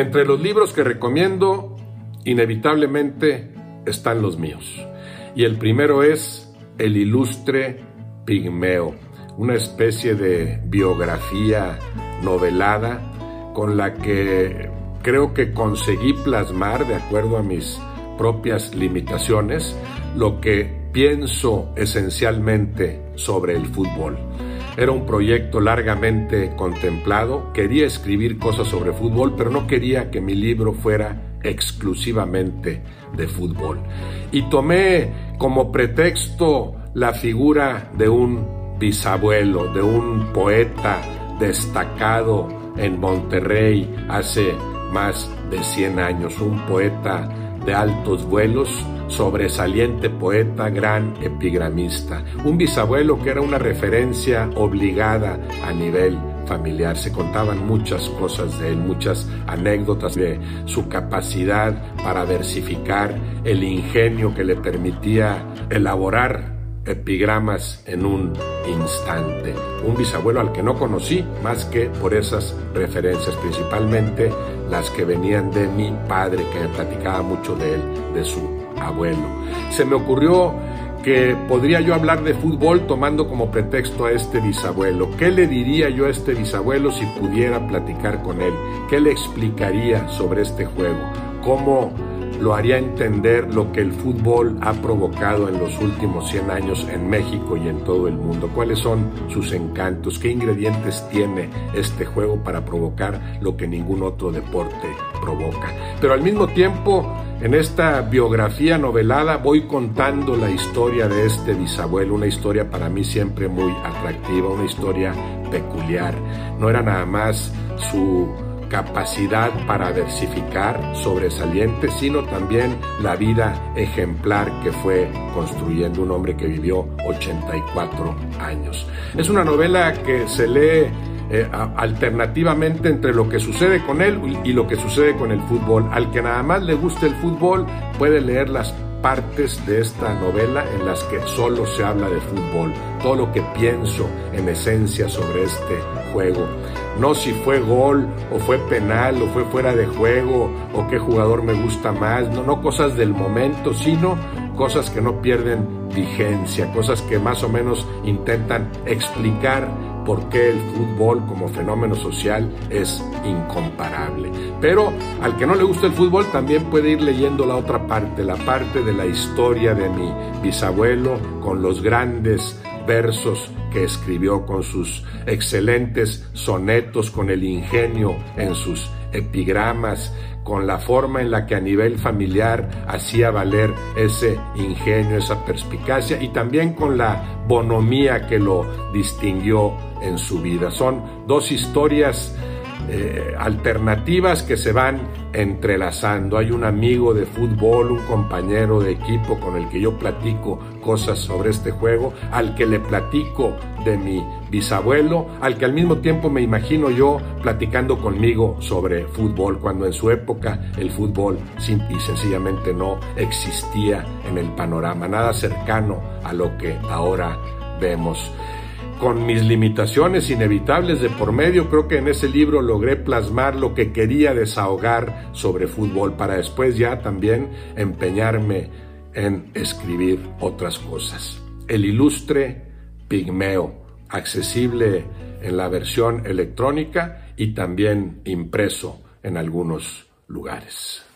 Entre los libros que recomiendo, inevitablemente están los míos. Y el primero es El ilustre Pigmeo, una especie de biografía novelada con la que creo que conseguí plasmar, de acuerdo a mis propias limitaciones, lo que pienso esencialmente sobre el fútbol. Era un proyecto largamente contemplado, quería escribir cosas sobre fútbol, pero no quería que mi libro fuera exclusivamente de fútbol. Y tomé como pretexto la figura de un bisabuelo, de un poeta destacado en Monterrey hace más de 100 años, un poeta de altos vuelos, sobresaliente poeta, gran epigramista, un bisabuelo que era una referencia obligada a nivel familiar. Se contaban muchas cosas de él, muchas anécdotas de su capacidad para versificar, el ingenio que le permitía elaborar epigramas en un instante. Un bisabuelo al que no conocí más que por esas referencias, principalmente las que venían de mi padre, que me platicaba mucho de él, de su abuelo. Se me ocurrió que podría yo hablar de fútbol tomando como pretexto a este bisabuelo. ¿Qué le diría yo a este bisabuelo si pudiera platicar con él? ¿Qué le explicaría sobre este juego? ¿Cómo lo haría entender lo que el fútbol ha provocado en los últimos 100 años en México y en todo el mundo. ¿Cuáles son sus encantos? ¿Qué ingredientes tiene este juego para provocar lo que ningún otro deporte provoca? Pero al mismo tiempo, en esta biografía novelada voy contando la historia de este bisabuelo, una historia para mí siempre muy atractiva, una historia peculiar. No era nada más su capacidad para versificar sobresaliente, sino también la vida ejemplar que fue construyendo un hombre que vivió 84 años. Es una novela que se lee eh, alternativamente entre lo que sucede con él y lo que sucede con el fútbol. Al que nada más le guste el fútbol puede leer las partes de esta novela en las que solo se habla de fútbol, todo lo que pienso en esencia sobre este juego. No si fue gol o fue penal o fue fuera de juego o qué jugador me gusta más, no, no cosas del momento, sino cosas que no pierden vigencia, cosas que más o menos intentan explicar por qué el fútbol como fenómeno social es incomparable. Pero al que no le gusta el fútbol también puede ir leyendo la otra parte, la parte de la historia de mi bisabuelo con los grandes versos que escribió con sus excelentes sonetos, con el ingenio en sus epigramas, con la forma en la que a nivel familiar hacía valer ese ingenio, esa perspicacia y también con la bonomía que lo distinguió en su vida. Son dos historias eh, alternativas que se van entrelazando. Hay un amigo de fútbol, un compañero de equipo con el que yo platico cosas sobre este juego, al que le platico de mi bisabuelo, al que al mismo tiempo me imagino yo platicando conmigo sobre fútbol, cuando en su época el fútbol simple y sencillamente no existía en el panorama, nada cercano a lo que ahora vemos con mis limitaciones inevitables de por medio, creo que en ese libro logré plasmar lo que quería desahogar sobre fútbol para después ya también empeñarme en escribir otras cosas. El ilustre Pigmeo, accesible en la versión electrónica y también impreso en algunos lugares.